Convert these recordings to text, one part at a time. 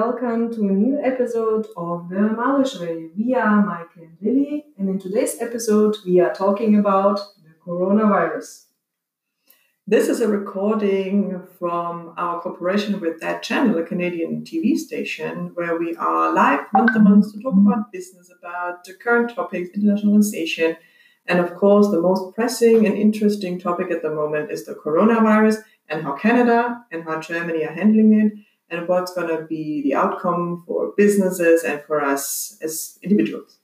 welcome to a new episode of the Malish We are Michael and Lily, and in today's episode, we are talking about the coronavirus. This is a recording from our cooperation with ThatChannel, a Canadian TV station, where we are live month a month to talk mm-hmm. about business, about the current topics, internationalization, and of course, the most pressing and interesting topic at the moment is the coronavirus and how Canada and how Germany are handling it and what's going to be the outcome for businesses and for us as individuals.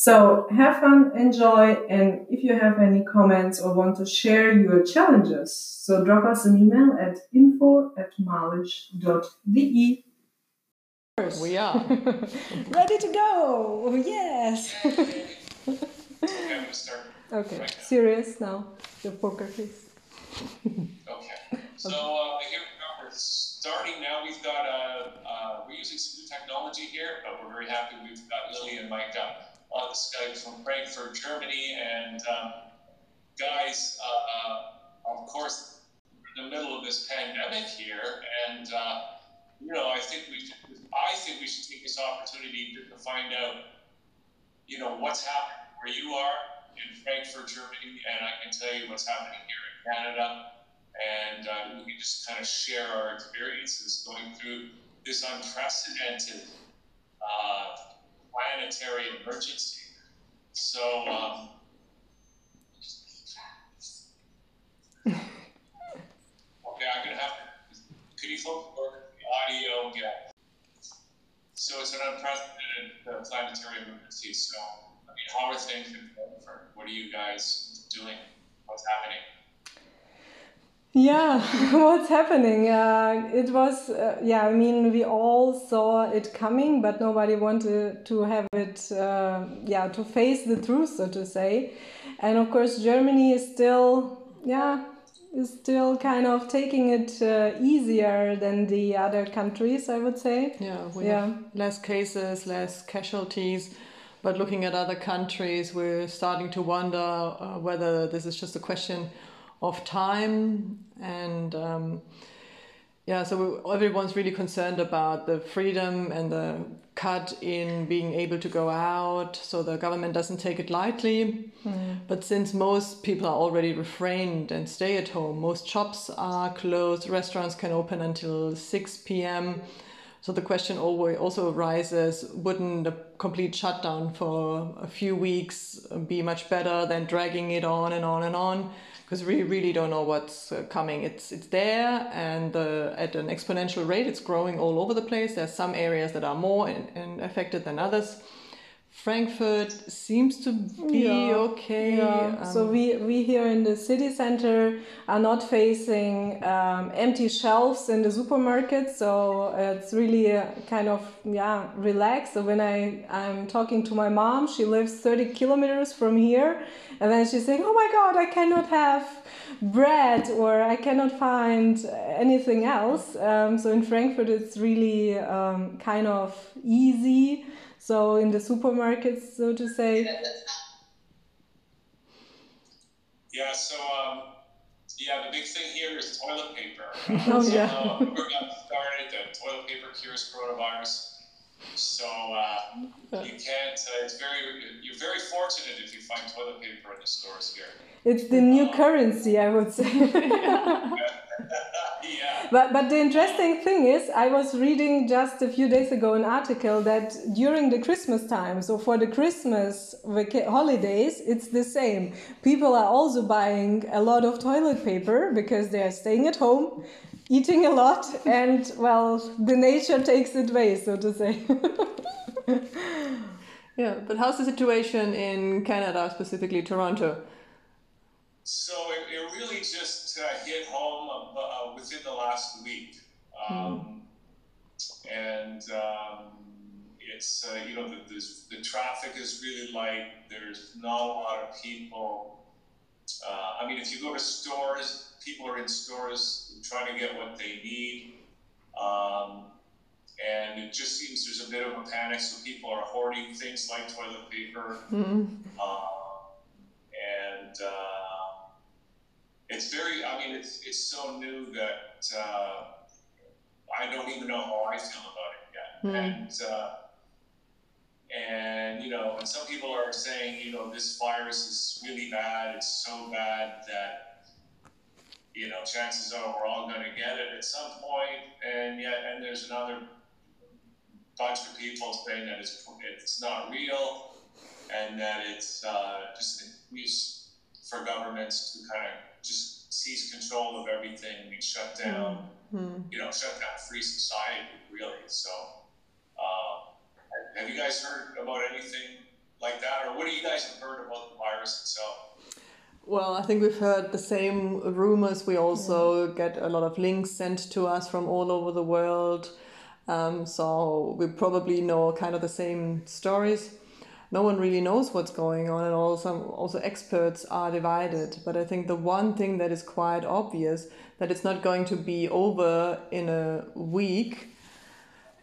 So have fun, enjoy, and if you have any comments or want to share your challenges, so drop us an email at info at malish.de. We are ready to go. Yes. okay, serious now. Your poker face. okay. So uh, here we are. We're starting now. We've got uh, uh, we're using some new technology here, but we're very happy. We've got Lily and Mike on the Skype from Frankfurt, Germany, and um, guys. Uh, of course, we're in the middle of this pandemic here, and you know, I think we should, I think we should take this opportunity to, to find out, you know, what's happening where you are in Frankfurt, Germany, and I can tell you what's happening here in Canada. And uh, we can just kind of share our experiences going through this unprecedented uh, planetary emergency. So, um, okay, I'm going to have to. Could you folks work the audio again? So, it's an unprecedented uh, planetary emergency. So, I mean, how are things in Frankfurt? What are you guys doing? What's happening? Yeah, what's happening? Uh, it was, uh, yeah, I mean, we all saw it coming, but nobody wanted to have it, uh, yeah, to face the truth, so to say. And of course, Germany is still, yeah, is still kind of taking it uh, easier than the other countries, I would say. Yeah, we yeah. have less cases, less casualties. But looking at other countries, we're starting to wonder uh, whether this is just a question of time. And um, yeah, so everyone's really concerned about the freedom and the cut in being able to go out. So the government doesn't take it lightly. Mm. But since most people are already refrained and stay at home, most shops are closed, restaurants can open until 6 p.m. So the question always also arises: Wouldn't a complete shutdown for a few weeks be much better than dragging it on and on and on? Because we really don't know what's uh, coming. It's it's there and uh, at an exponential rate. It's growing all over the place. There's some areas that are more in, in affected than others. Frankfurt seems to be yeah, okay. Yeah. Um, so we, we here in the city center are not facing um, empty shelves in the supermarket. So it's really kind of yeah relaxed. So when I I'm talking to my mom, she lives 30 kilometers from here, and then she's saying, "Oh my God, I cannot have." bread or I cannot find anything else. Um, so in Frankfurt, it's really um, kind of easy so in the supermarkets, so to say. Yeah. So um, yeah, the big thing here is toilet paper. oh so, yeah. Uh, we got started. The toilet paper cures coronavirus. So uh, you can't. Uh, it's very. You're very fortunate if you find toilet paper in the stores here. It's the new um, currency, I would say. But, but the interesting thing is, I was reading just a few days ago an article that during the Christmas time, so for the Christmas holidays, it's the same. People are also buying a lot of toilet paper because they are staying at home, eating a lot, and well, the nature takes it way, so to say. yeah, but how's the situation in Canada, specifically Toronto? So it, it really just uh, hit home uh, uh within the last week. Um, mm. And um, it's, uh, you know, the, the, traffic is really light. There's not a lot of people. Uh, I mean, if you go to stores, people are in stores trying to get what they need. Um, and it just seems there's a bit of a panic, so people are hoarding things like toilet paper. Mm. and it's very. I mean, it's it's so new that uh, I don't even know how I feel about it mm. and uh, and you know, and some people are saying, you know, this virus is really bad. It's so bad that you know, chances are we're all going to get it at some. And yet, and there's another bunch of people saying that it's it's not real, and that it's uh, just excuse for governments to kind of just seize control of everything and shut down, mm-hmm. you know, shut down free society, really. So. Uh, have you guys heard about anything like that, or what do you guys have heard about the virus itself? Well, I think we've heard the same rumors. We also yeah. get a lot of links sent to us from all over the world. Um, so we probably know kind of the same stories. No one really knows what's going on, and also also experts are divided. But I think the one thing that is quite obvious that it's not going to be over in a week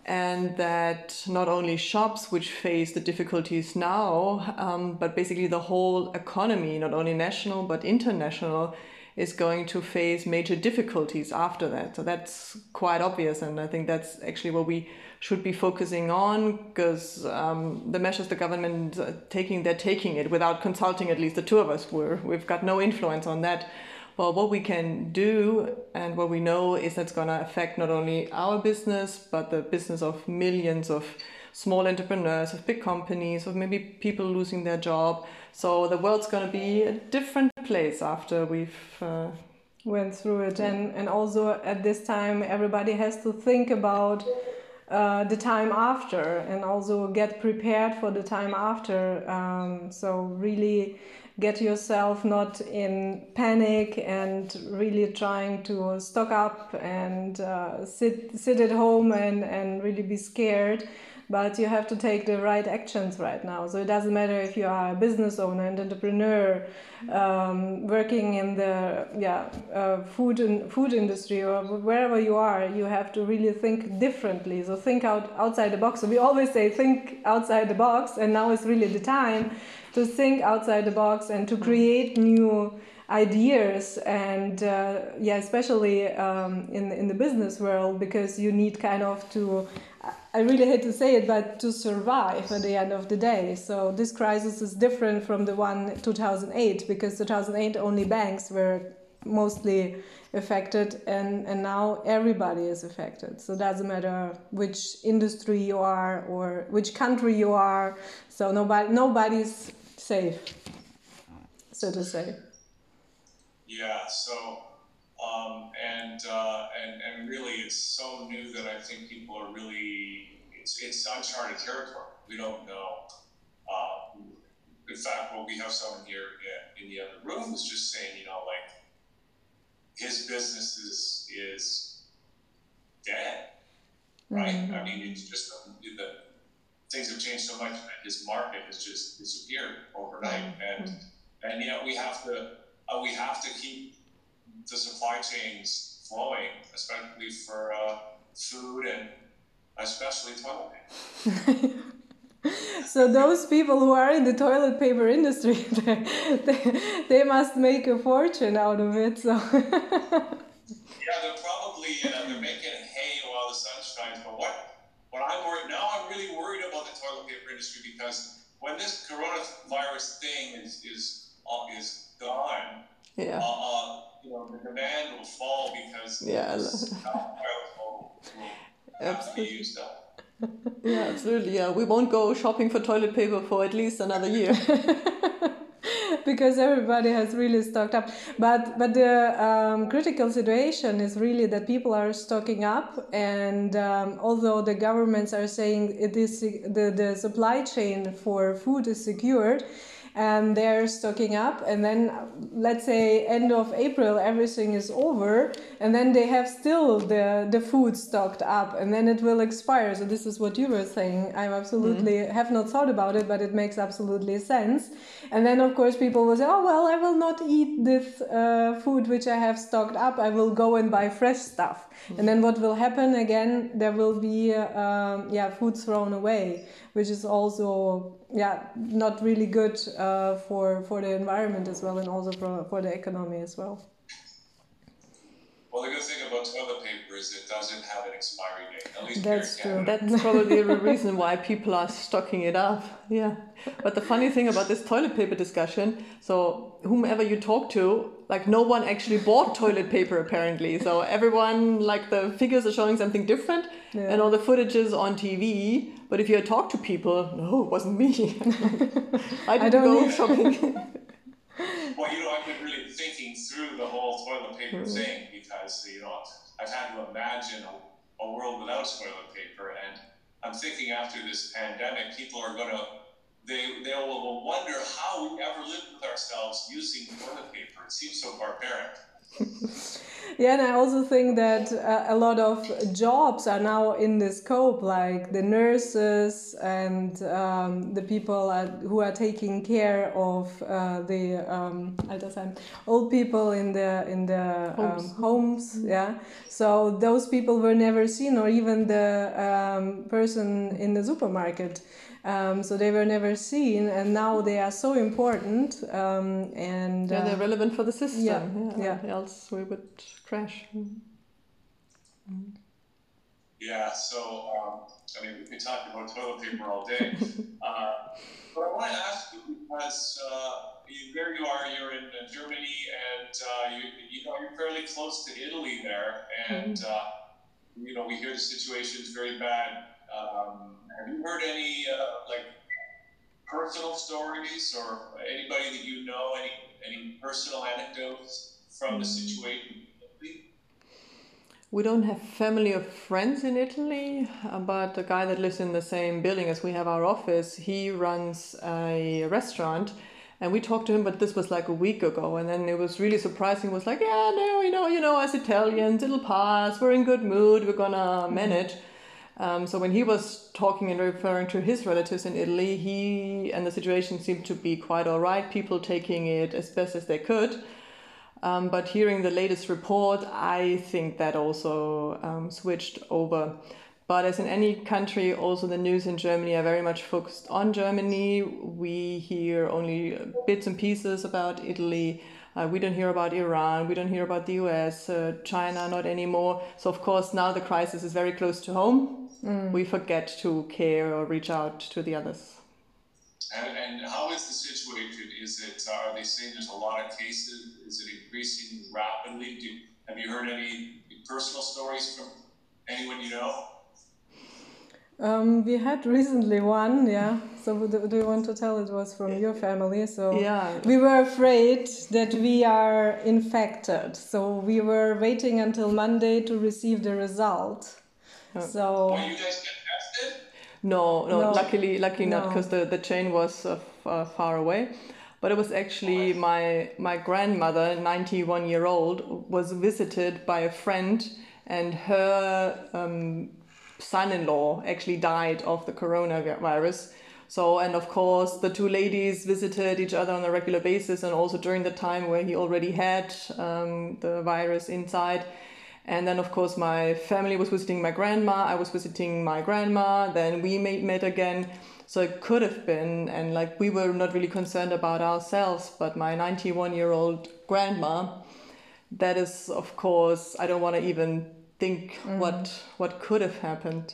and that not only shops which face the difficulties now, um, but basically the whole economy, not only national but international, is going to face major difficulties after that. So that's quite obvious, and I think that's actually what we should be focusing on because um, the measures the government uh, taking, they're taking it without consulting at least the two of us. We're, we've got no influence on that. Well, what we can do and what we know is that's going to affect not only our business, but the business of millions of small entrepreneurs, of big companies, of maybe people losing their job. So the world's going to be a different place after we've. Uh, went through it and and also at this time everybody has to think about uh, the time after and also get prepared for the time after um, so really get yourself not in panic and really trying to stock up and uh, sit sit at home and and really be scared but you have to take the right actions right now. So it doesn't matter if you are a business owner and entrepreneur um, working in the yeah uh, food and food industry or wherever you are you have to really think differently. So think out outside the box. So we always say think outside the box and now is really the time to think outside the box and to create new ideas and uh, yeah especially um, in in the business world because you need kind of to I really hate to say it but to survive at the end of the day so this crisis is different from the one 2008 because 2008 only banks were mostly affected and and now everybody is affected so it doesn't matter which industry you are or which country you are so nobody nobody's safe, so to say. Yeah. So, um, and uh, and and really, it's so new that I think people are really it's it's uncharted territory. We don't know. Uh, in fact, well, we have someone here in the other room who's just saying, you know, like his business is is dead, right? Mm-hmm. I mean, it's just the things have changed so much that his market has just disappeared overnight, mm-hmm. and and yet we have to uh, we have to keep the supply chains flowing, especially for uh, food and especially toilet paper. so those people who are in the toilet paper industry, they, they, they must make a fortune out of it. So. yeah, they're probably uh, they're making hay while the sun shines. But what what I'm worried now, I'm really worried about the toilet paper industry because when this coronavirus thing is is uh, is gone, yeah. Uh, you know, the demand will fall because yeah, will, absolutely. yeah, absolutely. Yeah, we won't go shopping for toilet paper for at least another year. because everybody has really stocked up. But but the um, critical situation is really that people are stocking up, and um, although the governments are saying it is the the supply chain for food is secured and they're stocking up. And then let's say end of april everything is over and then they have still the the food stocked up and then it will expire. So this is what you were saying. I absolutely mm-hmm. have not thought about it but it makes absolutely sense. And then of course people will say oh well i will not eat this uh, food which i have stocked up. I will go and buy fresh stuff mm-hmm. and then what will happen again there will be uh, um, yeah food thrown away which is also yeah not really good uh, for for the environment as well and also for, for the economy as well well the good thing about toilet paper is it doesn't have an expiry date. At least That's true. That's probably the reason why people are stocking it up. Yeah. But the funny thing about this toilet paper discussion, so whomever you talk to, like no one actually bought toilet paper apparently. So everyone, like the figures are showing something different Yeah. and all the footage is on TV. But if you talk to people, no, it wasn't me. I didn't don't go either. shopping. Well, you know, I've been really thinking through the whole toilet paper Mm-hmm. thing because, you know, I've had to imagine a, a world without toilet paper. And I'm thinking after this pandemic, people are going to, they, they will wonder how we ever lived with ourselves using toilet paper. It seems so barbaric. Yeah, and I also think that uh, a lot of jobs are now in the scope, like the nurses and um, the people are, who are taking care of uh, the um, old people in the in the homes. Um, homes. Yeah, so those people were never seen, or even the um, person in the supermarket. Um, so they were never seen, and now they are so important. Um, and yeah, uh, they're relevant for the system. yeah, Yeah, yeah. Else we would crash. Yeah, so, um, I mean, we could talk about toilet paper all day. uh, but I want to ask you because uh, you, there you are, you're in uh, Germany, and uh, you, you know, you're fairly close to Italy there, and, uh, you know, we hear the situation is very bad. Um, have you heard any, uh, like, personal stories or anybody that you know, any, any personal anecdotes from the situation? We don't have family or friends in Italy, uh, but the guy that lives in the same building as we have our office, he runs a restaurant. And we talked to him, but this was like a week ago. And then it was really surprising. It was like, yeah, no, you know, you know, as Italians, it'll pass. We're in good mood. We're gonna manage. Um, so when he was talking and referring to his relatives in Italy, he and the situation seemed to be quite all right. People taking it as best as they could. Um, but hearing the latest report, I think that also um, switched over. But as in any country, also the news in Germany are very much focused on Germany. We hear only bits and pieces about Italy. Uh, we don't hear about Iran. We don't hear about the US, uh, China, not anymore. So, of course, now the crisis is very close to home. We forget to care or reach out to the others. And, and how is the situation? Is it, are they saying there's a lot of cases? Is it increasing rapidly? Do, have you heard any personal stories from anyone you know? Um, we had recently one, yeah. So do, do you want to tell it was from your family? So Yeah. we were afraid that we are infected. So we were waiting until Monday to receive the result. So Well, you guys get tested? No, no, No. luckily, luckily not, because the, the chain was uh, uh, far away. But it was actually my my grandmother, ninety one year old, was visited by a friend, and her um, son in law actually died of the coronavirus. So, and of course, the two ladies visited each other on a regular basis, and also during the time where he already had um, the virus inside. And then, of course, my family was visiting my grandma. I was visiting my grandma. Then we made, met again. So it could have been, and like we were not really concerned about ourselves, but my 91 year old grandma, that is, of course, I don't want to even think what what could have happened.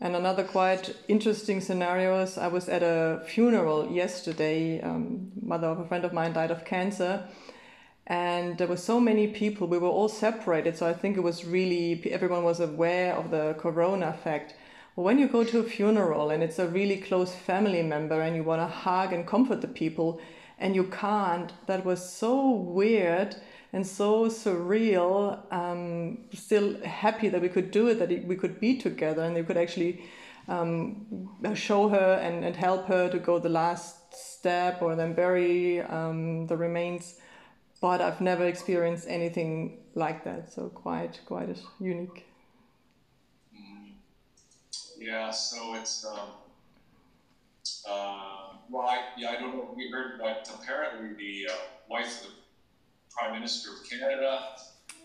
And another quite interesting scenario is I was at a funeral yesterday. Um, mother of a friend of mine died of cancer, and there were so many people. We were all separated, so I think it was really everyone was aware of the corona effect. But when you go to a funeral and it's a really close family member and you want to hug and comfort the people, and you can't, that was so weird and so surreal. Um, still happy that we could do it, that we could be together, and they could actually um, show her and, and help her to go the last step or then bury um, the remains. But I've never experienced anything like that, so quite quite unique. Yeah, so it's, um, uh, well, I, yeah, I don't know we heard, but apparently the uh, wife of the Prime Minister of Canada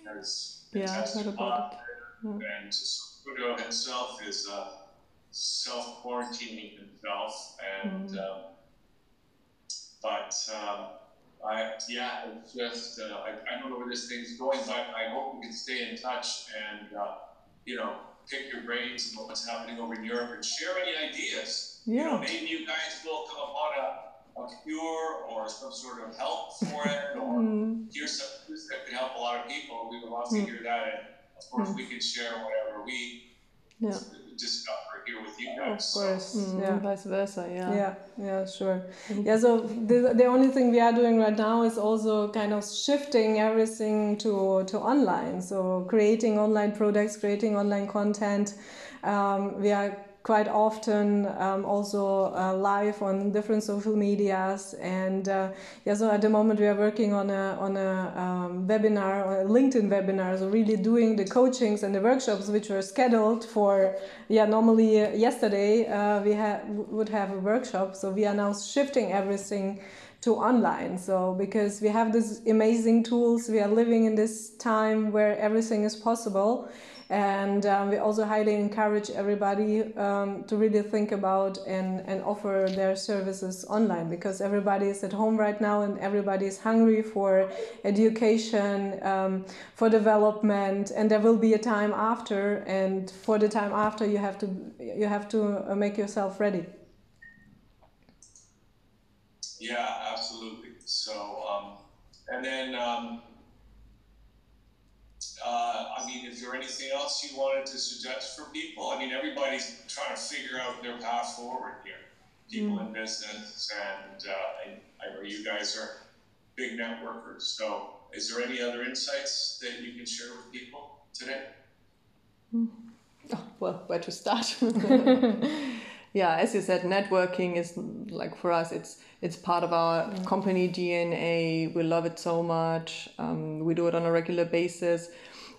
has Yeah, I've tested heard about positive, and Trudeau himself is uh, self quarantining himself, and Mm. um, but um, I, yeah, it's just, uh, I, I don't know where this thing's going, but I hope we can stay in touch and, uh, you know, pick your brains about what's happening over in Europe and share any ideas. Yeah. You know, maybe you guys will come upon a, a cure or some sort of help for it, or mm. here's some news that could help a lot of people. We would love to mm. hear that. And of course, mm. we can share whatever we yeah. discover here with you guys. Of course, so. yeah. vice versa, yeah. Yeah, yeah, sure. Mm-hmm. Yeah, so the, the only thing we are doing right now is also kind of shifting everything to, to online. So creating online products, creating online content. Um, we are quite often um, also uh, live on different social medias. And uh, yeah so at the moment we are working on a on a um, webinar or a linkedin webinar so really doing the coachings and the workshops which were scheduled for yeah normally yesterday uh, we ha- would have a workshop. So we are now shifting everything to online. So because we have these amazing tools we are living in this time where everything is possible and um, we also highly encourage everybody um, to really think about and, and offer their services online because everybody is at home right now and everybody is hungry for education, um, for development, and there will be a time after. And for the time after, you have to you have to uh, make yourself ready. Yeah, absolutely. So, um, and then um, uh, I mean, is there anything else you wanted to suggest for people? I mean, everybody's trying to figure out their path forward here. People mm. in business, and uh, I, I know you guys are big networkers. So, is there any other insights that you can share with people today? Mm. Oh, well, where to start? yeah, as you said, networking is like for us, it's it's part of our mm. company DNA. We love it so much. Um, we do it on a regular basis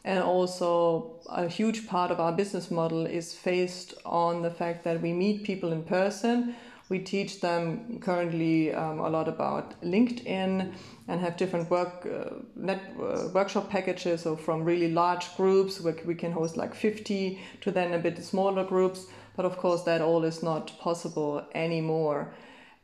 and also, a huge part of our business model is based on the fact that we meet people in person. We teach them currently um, a lot about LinkedIn and have different work uh, net uh, workshop packages. So from really large groups where we can host like 50 to then a bit smaller groups. But of course, that all is not possible anymore.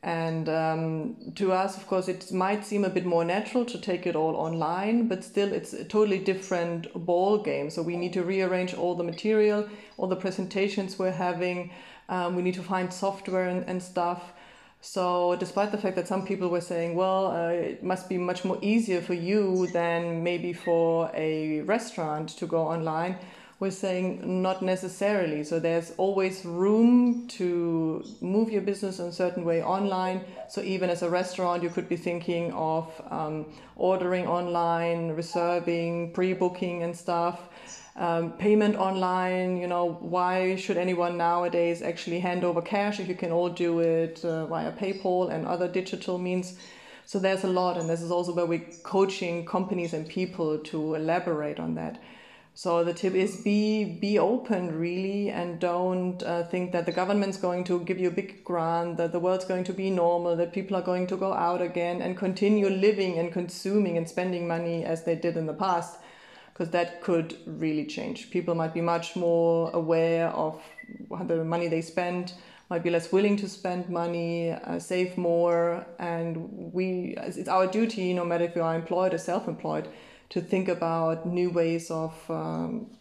And um, to us, of course, it might seem a bit more natural to take it all online, but still, it's a totally different ball game. So we need to rearrange all the material, all the presentations we're having. Um, we need to find software and, and stuff. So, despite the fact that some people were saying, well, uh, it must be much more easier for you than maybe for a restaurant to go online, we're saying not necessarily. So there's always room to move your business in a certain way online. So even as a restaurant, you could be thinking of um, ordering online, reserving, pre-booking and stuff. Um, payment online, you know, why should anyone nowadays actually hand over cash if you can all do it uh, via PayPal and other digital means? So there's a lot, and this is also where we're coaching companies and people to elaborate on that. So the tip is be be open really and don't uh, think that the government's going to give you a big grant, that the world's going to be normal, that people are going to go out again and continue living and consuming and spending money as they did in the past, because that could really change. People might be much more aware of the money they spend, might be less willing to spend money, uh, save more, and we it's our duty, no matter if you are employed or self-employed to think about new ways of um,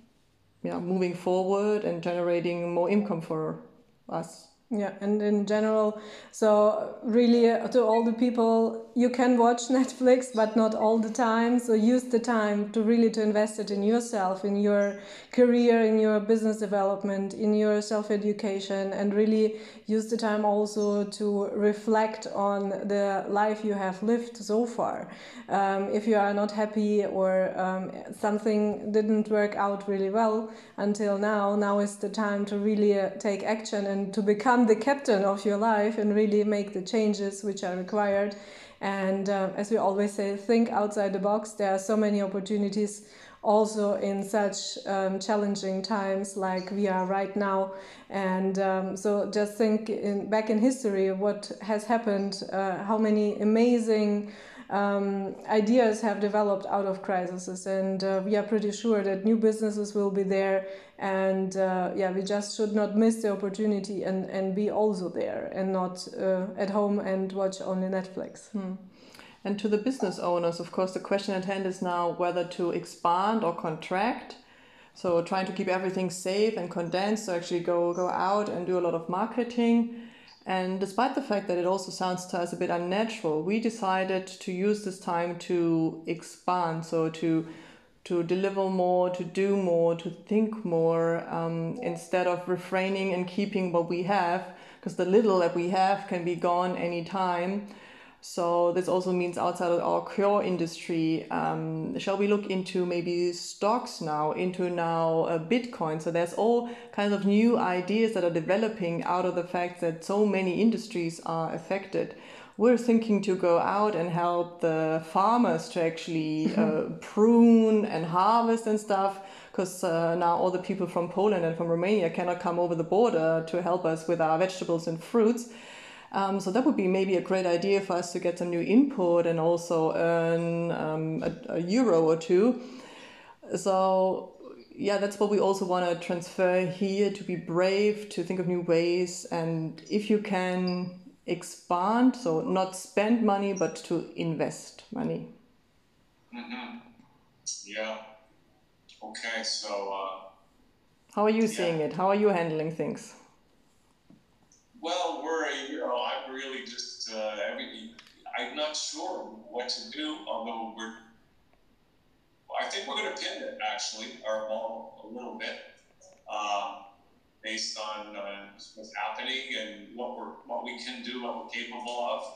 yeah, moving forward and generating more income for us. Yeah, and in general, so really uh, to all the people, you can watch Netflix, but not all the time. So use the time to really to invest it in yourself, in your career, in your business development, in your self education, and really use the time also to reflect on the life you have lived so far. Um, if you are not happy or um, something didn't work out really well until now, now is the time to really uh, take action and to become become the captain of your life and really make the changes which are required. And uh, as we always say, think outside the box. There are so many opportunities also in such um, challenging times like we are right now. And um, so just think in, back in history what has happened, uh, how many amazing um, ideas have developed out of crises, and uh, we are pretty sure that new businesses will be there. And uh, yeah, we just should not miss the opportunity and, and be also there and not uh, at home and watch only Netflix. Hmm. And to the business owners, of course, the question at hand is now whether to expand or contract. So trying to keep everything safe and condensed, so actually go go out and do a lot of marketing. And despite the fact that it also sounds to us a bit unnatural, we decided to use this time to expand, so to to deliver more, to do more, to think more, um, instead of refraining and keeping what we have, because the little that we have can be gone anytime. So this also means outside of our core industry, um, shall we look into maybe stocks now, into now uh, Bitcoin? So there's all kinds of new ideas that are developing out of the fact that so many industries are affected we're thinking to go out and help the farmers to actually uh, prune and harvest and stuff because uh, now all the people from Poland and from Romania cannot come over the border to help us with our vegetables and fruits. Um, so that would be maybe a great idea for us to get some new input and also earn um, a, a euro or two. So yeah, that's what we also want to transfer here to be brave, to think of new ways, and if you can expand, so not spend money, but to invest money. Mm-hmm. Yeah. Okay, so. Uh, How are you yeah. seeing it? How are you handling things? Well, we're, you know, I'm really just, uh, mean, I'm not sure what to do, although we're, I think we're going to pivot actually our model a little bit. Um, based on uh, what's happening and what we're what we can do, what we're capable of.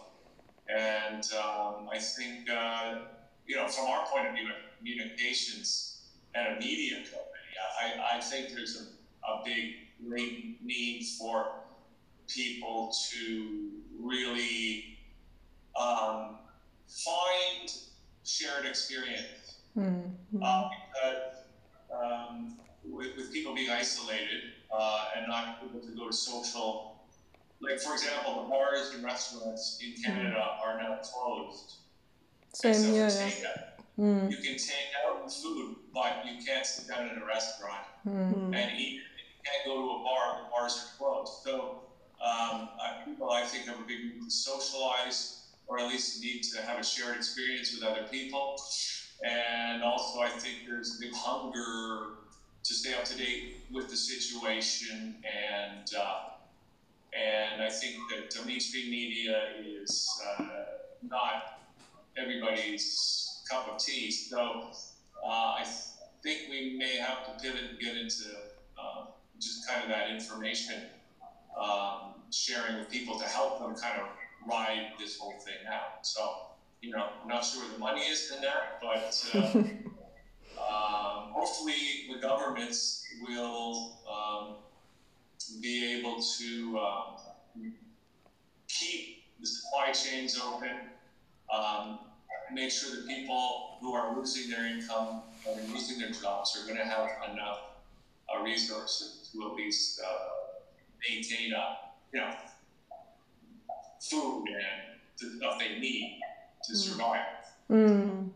And um, I think uh, you know, from our point of view, communications and a media company, I, I think there's a, a big great need for people to really um, find shared experience. Mm-hmm. Uh, because um, with, with people being isolated, uh, and not able to go to social. Like, for example, the bars and restaurants in mm-hmm. Canada are now closed. Same here. Mm. You can take out food, but you can't sit down in a restaurant mm. and eat. You can't go to a bar, the bars are closed. So, um, people, I think, have a big need to socialize or at least need to have a shared experience with other people. And also, I think there's a big hunger to stay up to date with the situation and uh, and I think that mainstream media is uh, not everybody's cup of tea. So uh, I think we may have to pivot and get into uh, just kind of that information um, sharing with people to help them kind of ride this whole thing out. So you know, I'm not sure where the money is in that, but uh, um, hopefully the governments will um, be able to um, keep the supply chains open, um, make sure that people who are losing their income or losing their jobs are going to have enough uh, resources to at least uh, maintain, uh, you know, food and the stuff they need to survive. Mm.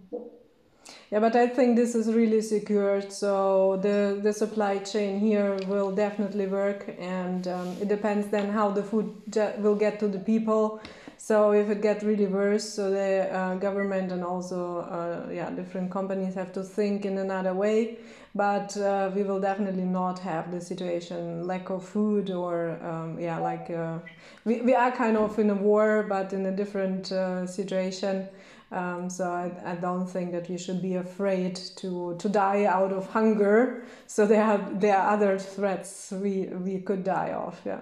Yeah, but I think this is really secured. So the the supply chain here will definitely work, and um, it depends then how the food will get to the people. So if it gets really worse, so the uh, government and also uh, yeah different companies have to think in another way. But uh, we will definitely not have the situation lack of food or um, yeah like uh, we we are kind of in a war, but in a different uh, situation. Um, so I, I don't think that we should be afraid to, to die out of hunger. So there are there are other threats we we could die of. Yeah.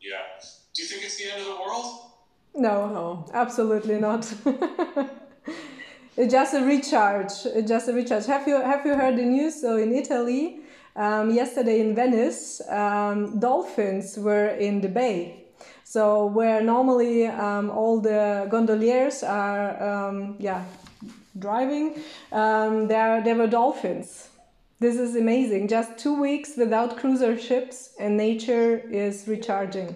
Yeah. Do you think it's the end of the world? No, no, absolutely not. it's just a recharge. It's just a recharge. Have you have you heard the news? So in Italy, um, yesterday in Venice, um, dolphins were in the bay so where normally um, all the gondoliers are, um, yeah, driving, um, there there were dolphins. This is amazing. Just two weeks without cruiser ships, and nature is recharging.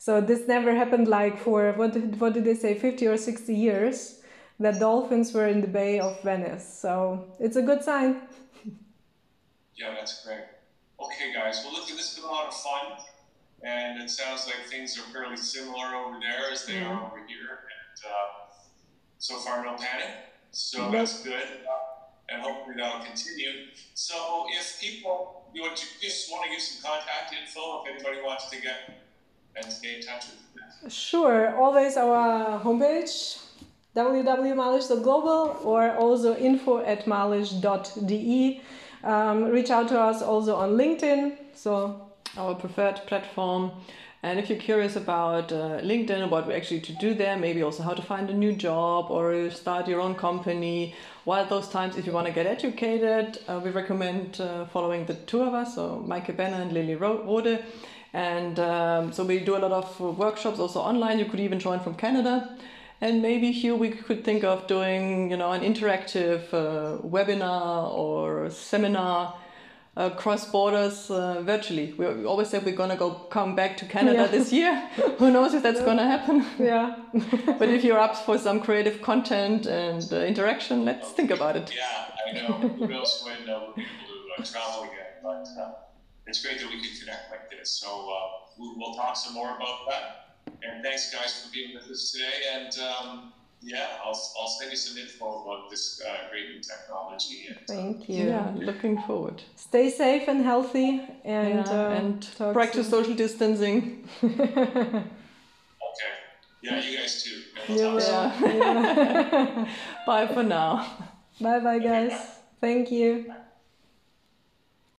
So this never happened like for what did, what did they say, fifty or sixty years, that dolphins were in the Bay of Venice. So it's a good sign. Yeah, that's great. Okay, guys. Well, look, this has been a lot of fun and it sounds like things are fairly similar over there as they are over here. And uh, so far no panic. So that's good. Uh, and hopefully that'll continue. So if people, you, you just want to give some contact info if anybody wants to get and in touch with. Sure. Always our homepage www.malish.global or also info at malish.de. Um, reach out to us also on LinkedIn. So our preferred platform. And if you're curious about uh, LinkedIn, what we actually to do there, maybe also how to find a new job or start your own company. While those times, if you want to get educated, uh, we recommend uh, following the two of us, so Maike Benner and Lily Rode. And um, so we do a lot of workshops also online. You could even join from Canada. And maybe here we could think of doing, you know, an interactive uh, webinar or seminar uh, cross borders uh, virtually. We, we, always said we're gonna go come back to Canada yeah. this year. Who knows if that's yeah. gonna happen? Yeah. but if you're up for some creative content and uh, interaction, let's think about it. Yeah, I know. Who knows when we'll be able to uh, travel again? But uh, it's great that we can connect like this. So we'll talk some more about that. And thanks, guys, for being with us today. And um, yeah, I'll, I'll send you some info about this uh, great new technology. And, Thank you. Yeah, looking forward. Stay safe and healthy and, yeah, uh, and practice soon. social distancing. okay. Yeah, you guys too. We'll yeah. yeah. Bye for now. Bye bye, guys. Thank you.